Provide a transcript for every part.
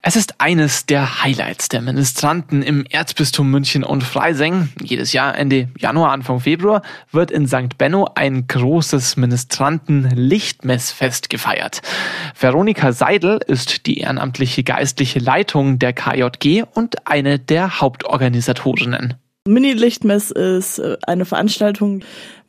Es ist eines der Highlights der Ministranten im Erzbistum München und Freising. Jedes Jahr Ende Januar, Anfang Februar wird in St. Benno ein großes Ministranten-Lichtmessfest gefeiert. Veronika Seidel ist die ehrenamtliche geistliche Leitung der KJG und eine der Hauptorganisatorinnen. Mini-Lichtmess ist äh, eine Veranstaltung,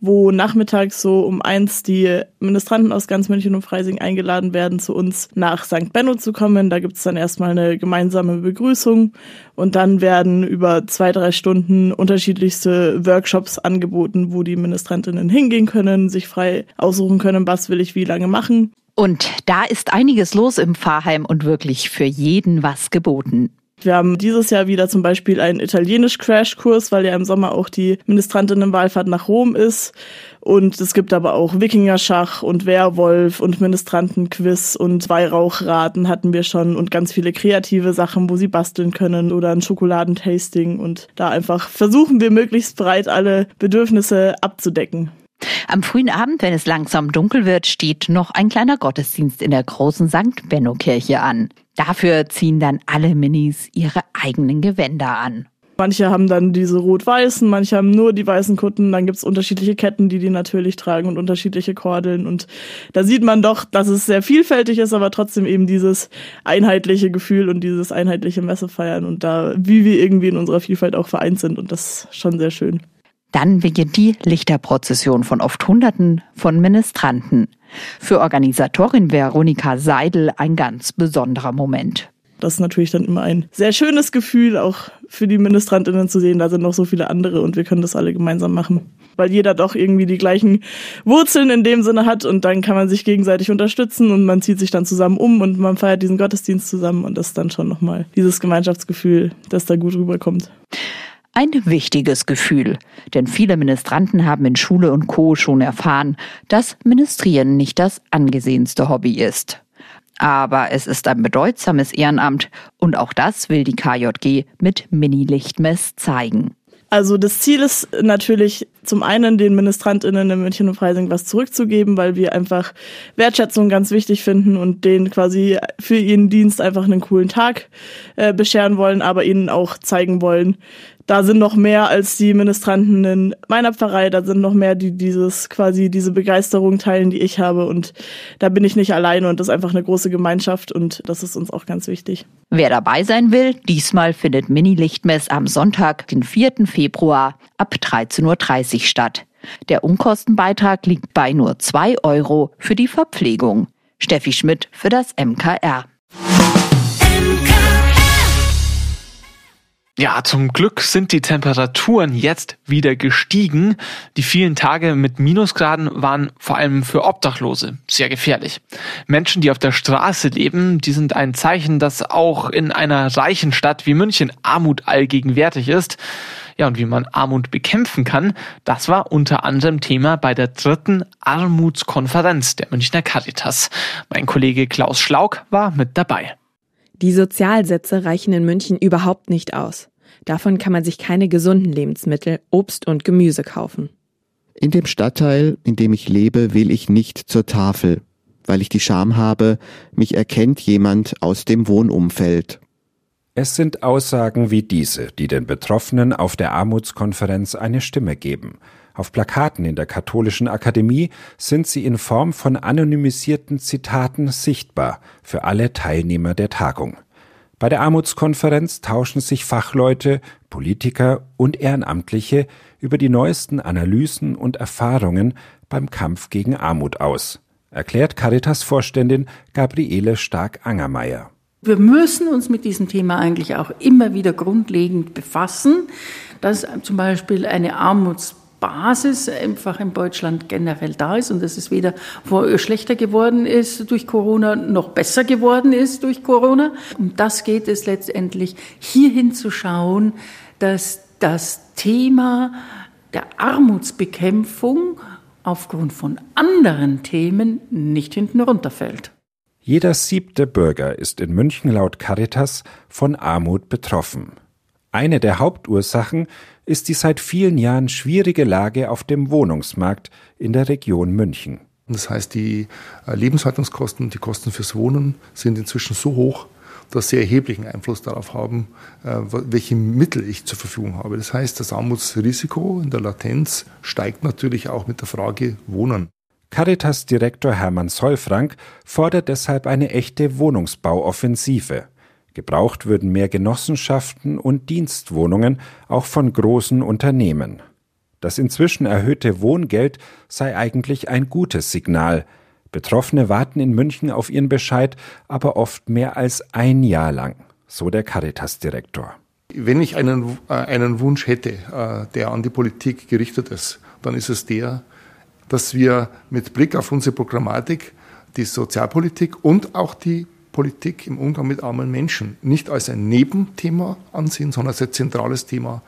wo nachmittags so um eins die Ministranten aus ganz München und Freising eingeladen werden, zu uns nach St. Benno zu kommen. Da gibt's dann erstmal eine gemeinsame Begrüßung und dann werden über zwei, drei Stunden unterschiedlichste Workshops angeboten, wo die Ministrantinnen hingehen können, sich frei aussuchen können, was will ich wie lange machen. Und da ist einiges los im Pfarrheim und wirklich für jeden was geboten. Wir haben dieses Jahr wieder zum Beispiel einen Italienisch-Crashkurs, weil ja im Sommer auch die Ministrantinnenwahlfahrt nach Rom ist. Und es gibt aber auch Wikingerschach und Werwolf und Ministrantenquiz und Weihrauchraten hatten wir schon und ganz viele kreative Sachen, wo sie basteln können oder ein Schokoladentasting und da einfach versuchen wir möglichst breit alle Bedürfnisse abzudecken. Am frühen Abend, wenn es langsam dunkel wird, steht noch ein kleiner Gottesdienst in der großen St. Benno Kirche an. Dafür ziehen dann alle Minis ihre eigenen Gewänder an. Manche haben dann diese rot-weißen, manche haben nur die weißen Kutten. Dann gibt's unterschiedliche Ketten, die die natürlich tragen und unterschiedliche Kordeln. Und da sieht man doch, dass es sehr vielfältig ist, aber trotzdem eben dieses einheitliche Gefühl und dieses einheitliche Messefeiern und da, wie wir irgendwie in unserer Vielfalt auch vereint sind. Und das ist schon sehr schön. Dann beginnt die Lichterprozession von oft Hunderten von Ministranten. Für Organisatorin Veronika Seidel ein ganz besonderer Moment. Das ist natürlich dann immer ein sehr schönes Gefühl, auch für die Ministrantinnen zu sehen, da sind noch so viele andere und wir können das alle gemeinsam machen. Weil jeder doch irgendwie die gleichen Wurzeln in dem Sinne hat und dann kann man sich gegenseitig unterstützen und man zieht sich dann zusammen um und man feiert diesen Gottesdienst zusammen und das ist dann schon nochmal dieses Gemeinschaftsgefühl, das da gut rüberkommt. Ein wichtiges Gefühl, denn viele Ministranten haben in Schule und Co. schon erfahren, dass Ministrieren nicht das angesehenste Hobby ist. Aber es ist ein bedeutsames Ehrenamt und auch das will die KJG mit Mini-Lichtmess zeigen. Also das Ziel ist natürlich zum einen den Ministrantinnen in München und Freising was zurückzugeben, weil wir einfach Wertschätzung ganz wichtig finden und denen quasi für ihren Dienst einfach einen coolen Tag äh, bescheren wollen, aber ihnen auch zeigen wollen, da sind noch mehr als die Ministranten in meiner Pfarrei, da sind noch mehr, die dieses quasi diese Begeisterung teilen, die ich habe und da bin ich nicht alleine und das ist einfach eine große Gemeinschaft und das ist uns auch ganz wichtig. Wer dabei sein will, diesmal findet Mini-Lichtmess am Sonntag, den 4. Februar ab 13.30 Uhr statt. Der Unkostenbeitrag liegt bei nur 2 Euro für die Verpflegung. Steffi Schmidt für das MKR. Ja, zum Glück sind die Temperaturen jetzt wieder gestiegen. Die vielen Tage mit Minusgraden waren vor allem für Obdachlose sehr gefährlich. Menschen, die auf der Straße leben, die sind ein Zeichen, dass auch in einer reichen Stadt wie München Armut allgegenwärtig ist. Ja, und wie man Armut bekämpfen kann, das war unter anderem Thema bei der dritten Armutskonferenz der Münchner Caritas. Mein Kollege Klaus Schlauk war mit dabei. Die Sozialsätze reichen in München überhaupt nicht aus. Davon kann man sich keine gesunden Lebensmittel, Obst und Gemüse kaufen. In dem Stadtteil, in dem ich lebe, will ich nicht zur Tafel, weil ich die Scham habe, mich erkennt jemand aus dem Wohnumfeld. Es sind Aussagen wie diese, die den Betroffenen auf der Armutskonferenz eine Stimme geben. Auf Plakaten in der Katholischen Akademie sind sie in Form von anonymisierten Zitaten sichtbar für alle Teilnehmer der Tagung. Bei der Armutskonferenz tauschen sich Fachleute, Politiker und Ehrenamtliche über die neuesten Analysen und Erfahrungen beim Kampf gegen Armut aus, erklärt Caritas-Vorständin Gabriele Stark-Angermeier. Wir müssen uns mit diesem Thema eigentlich auch immer wieder grundlegend befassen, dass zum Beispiel eine Armuts Basis einfach in Deutschland generell da ist und dass es weder schlechter geworden ist durch Corona noch besser geworden ist durch Corona. Um das geht es letztendlich, hierhin zu schauen, dass das Thema der Armutsbekämpfung aufgrund von anderen Themen nicht hinten runterfällt. Jeder siebte Bürger ist in München laut Caritas von Armut betroffen. Eine der Hauptursachen ist die seit vielen Jahren schwierige Lage auf dem Wohnungsmarkt in der Region München. Das heißt, die äh, Lebenshaltungskosten und die Kosten fürs Wohnen sind inzwischen so hoch, dass sie erheblichen Einfluss darauf haben, äh, welche Mittel ich zur Verfügung habe. Das heißt, das Armutsrisiko in der Latenz steigt natürlich auch mit der Frage Wohnen. Caritas-Direktor Hermann Solfrank fordert deshalb eine echte Wohnungsbauoffensive. Gebraucht würden mehr Genossenschaften und Dienstwohnungen, auch von großen Unternehmen. Das inzwischen erhöhte Wohngeld sei eigentlich ein gutes Signal. Betroffene warten in München auf ihren Bescheid aber oft mehr als ein Jahr lang, so der Caritas-Direktor. Wenn ich einen, äh, einen Wunsch hätte, äh, der an die Politik gerichtet ist, dann ist es der, dass wir mit Blick auf unsere Programmatik die Sozialpolitik und auch die Politik im Umgang mit armen Menschen nicht als ein Nebenthema ansehen, sondern als ein zentrales Thema,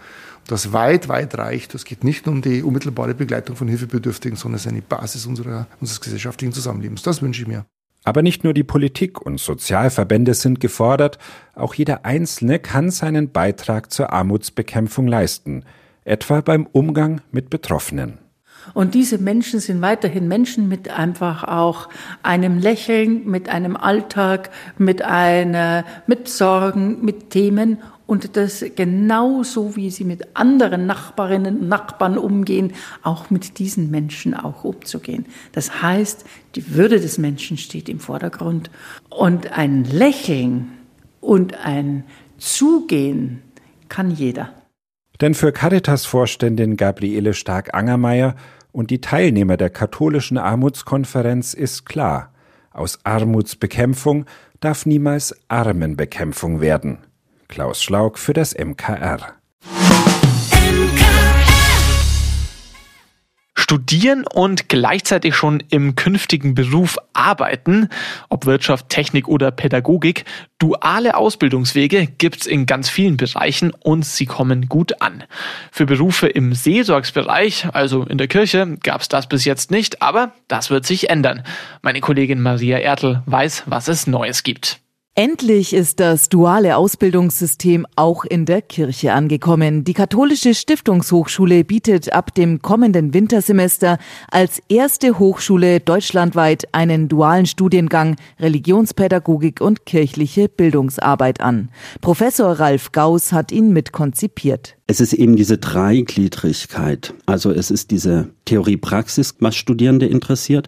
das weit, weit reicht. Es geht nicht nur um die unmittelbare Begleitung von Hilfebedürftigen, sondern es ist eine Basis unserer, unseres gesellschaftlichen Zusammenlebens. Das wünsche ich mir. Aber nicht nur die Politik und Sozialverbände sind gefordert, auch jeder Einzelne kann seinen Beitrag zur Armutsbekämpfung leisten, etwa beim Umgang mit Betroffenen. Und diese Menschen sind weiterhin Menschen mit einfach auch einem Lächeln, mit einem Alltag, mit einer, mit Sorgen, mit Themen. Und das genauso wie sie mit anderen Nachbarinnen und Nachbarn umgehen, auch mit diesen Menschen auch umzugehen. Das heißt, die Würde des Menschen steht im Vordergrund. Und ein Lächeln und ein Zugehen kann jeder. Denn für Caritas-Vorständin Gabriele Stark-Angermeier und die Teilnehmer der katholischen Armutskonferenz ist klar, aus Armutsbekämpfung darf niemals Armenbekämpfung werden. Klaus Schlaug für das MKR. Studieren und gleichzeitig schon im künftigen Beruf arbeiten, ob Wirtschaft, Technik oder Pädagogik. Duale Ausbildungswege gibt's in ganz vielen Bereichen und sie kommen gut an. Für Berufe im Seelsorgsbereich, also in der Kirche, gab's das bis jetzt nicht, aber das wird sich ändern. Meine Kollegin Maria Ertl weiß, was es Neues gibt. Endlich ist das duale Ausbildungssystem auch in der Kirche angekommen. Die katholische Stiftungshochschule bietet ab dem kommenden Wintersemester als erste Hochschule deutschlandweit einen dualen Studiengang Religionspädagogik und kirchliche Bildungsarbeit an. Professor Ralf Gauss hat ihn mitkonzipiert. Es ist eben diese Dreigliedrigkeit. Also es ist diese Theorie-Praxis, was Studierende interessiert,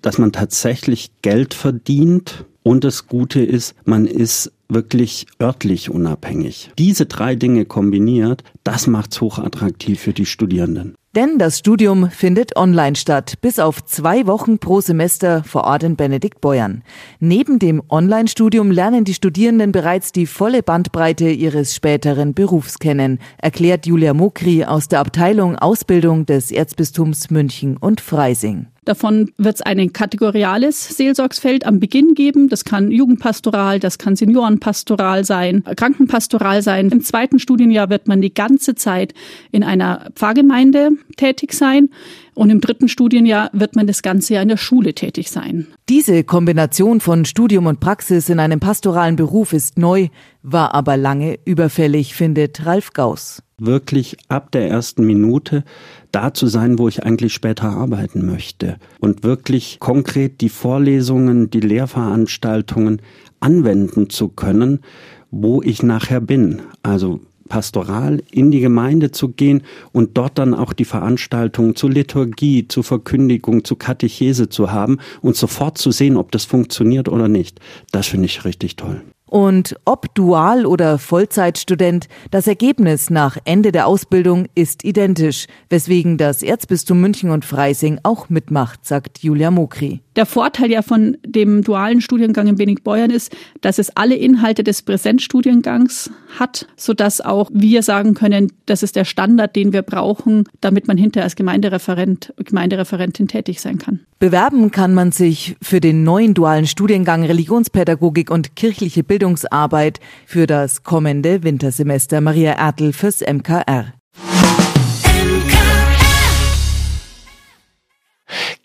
dass man tatsächlich Geld verdient und das Gute ist, man ist wirklich örtlich unabhängig. Diese drei Dinge kombiniert, das macht's hochattraktiv für die Studierenden. Denn das Studium findet online statt, bis auf zwei Wochen pro Semester vor Ort in Benediktbeuern. Neben dem Online-Studium lernen die Studierenden bereits die volle Bandbreite ihres späteren Berufs kennen, erklärt Julia Mokri aus der Abteilung Ausbildung des Erzbistums München und Freising. Davon wird es ein kategoriales Seelsorgsfeld am Beginn geben. Das kann Jugendpastoral, das kann Seniorenpastoral sein, Krankenpastoral sein. Im zweiten Studienjahr wird man die ganze Zeit in einer Pfarrgemeinde tätig sein. Und im dritten Studienjahr wird man das ganze Jahr in der Schule tätig sein. Diese Kombination von Studium und Praxis in einem pastoralen Beruf ist neu, war aber lange überfällig, findet Ralf Gauss. Wirklich ab der ersten Minute da zu sein, wo ich eigentlich später arbeiten möchte. Und wirklich konkret die Vorlesungen, die Lehrveranstaltungen anwenden zu können, wo ich nachher bin. Also pastoral in die Gemeinde zu gehen und dort dann auch die Veranstaltungen zur Liturgie, zur Verkündigung, zur Katechese zu haben und sofort zu sehen, ob das funktioniert oder nicht. Das finde ich richtig toll. Und ob Dual- oder Vollzeitstudent, das Ergebnis nach Ende der Ausbildung ist identisch, weswegen das Erzbistum München und Freising auch mitmacht, sagt Julia Mokri. Der Vorteil ja von dem dualen Studiengang in Benig-Beuern ist, dass es alle Inhalte des Präsenzstudiengangs hat, sodass auch wir sagen können, das ist der Standard, den wir brauchen, damit man hinterher als Gemeindereferent, Gemeindereferentin tätig sein kann. Bewerben kann man sich für den neuen dualen Studiengang Religionspädagogik und kirchliche Bildungsarbeit für das kommende Wintersemester. Maria Ertl fürs MKR.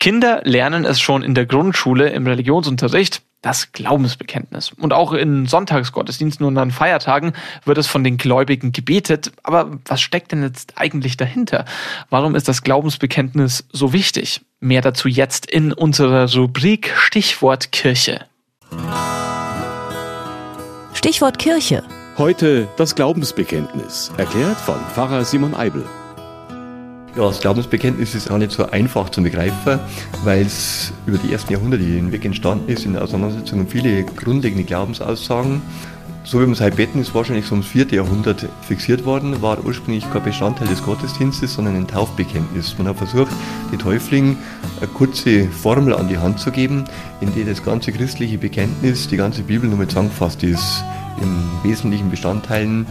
Kinder lernen es schon in der Grundschule im Religionsunterricht. das Glaubensbekenntnis. Und auch in Sonntagsgottesdiensten und an Feiertagen wird es von den Gläubigen gebetet. Aber was steckt denn jetzt eigentlich dahinter? Warum ist das Glaubensbekenntnis so wichtig? Mehr dazu jetzt in unserer Rubrik Stichwort Kirche. Stichwort Kirche. Heute das Glaubensbekenntnis, erklärt von Pfarrer Simon Eibel. Ja, das Glaubensbekenntnis ist auch nicht so einfach zu begreifen, weil es über die ersten Jahrhunderte hinweg entstanden ist in der Auseinandersetzung viele grundlegende Glaubensaussagen. So wie wir es heute beten, ist wahrscheinlich so ums vierte Jahrhundert fixiert worden, war ursprünglich kein Bestandteil des Gottesdienstes, sondern ein Taufbekenntnis. Man hat versucht, den Täuflingen eine kurze Formel an die Hand zu geben, in der das ganze christliche Bekenntnis, die ganze Bibel nur mit zusammengefasst ist, in wesentlichen Bestandteilen.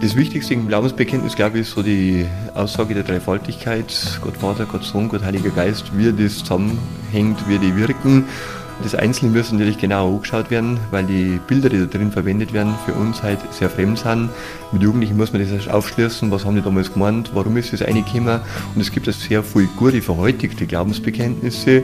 Das Wichtigste im Glaubensbekenntnis, glaube ich, ist so die Aussage der Dreifaltigkeit, Gott Vater, Gott Sohn, Gott Heiliger Geist, wie das zusammenhängt, wie die wirken. Das Einzelne muss natürlich genau angeschaut werden, weil die Bilder, die da drin verwendet werden, für uns halt sehr fremd sind. Mit Jugendlichen muss man das erst aufschließen, was haben die damals gemeint, warum ist das reingekommen. Und es gibt also sehr viele gute, verheutigte Glaubensbekenntnisse,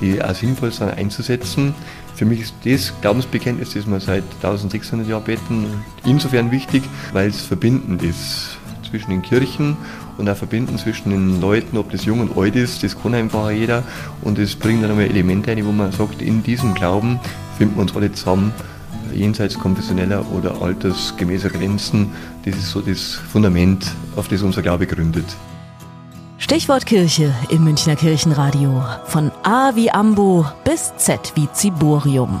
die auch sinnvoll sind einzusetzen. Für mich ist das Glaubensbekenntnis, das wir seit 1600 Jahren beten, insofern wichtig, weil es verbindend ist zwischen den Kirchen und auch verbinden zwischen den Leuten, ob das jung und alt ist, das kann einfach jeder. Und es bringt dann einmal Elemente ein, wo man sagt, in diesem Glauben finden wir uns alle zusammen, jenseits konfessioneller oder altersgemäßer Grenzen. Das ist so das Fundament, auf das unser Glaube gründet. Stichwort Kirche im Münchner Kirchenradio. Von A wie Ambo bis Z wie Ziborium.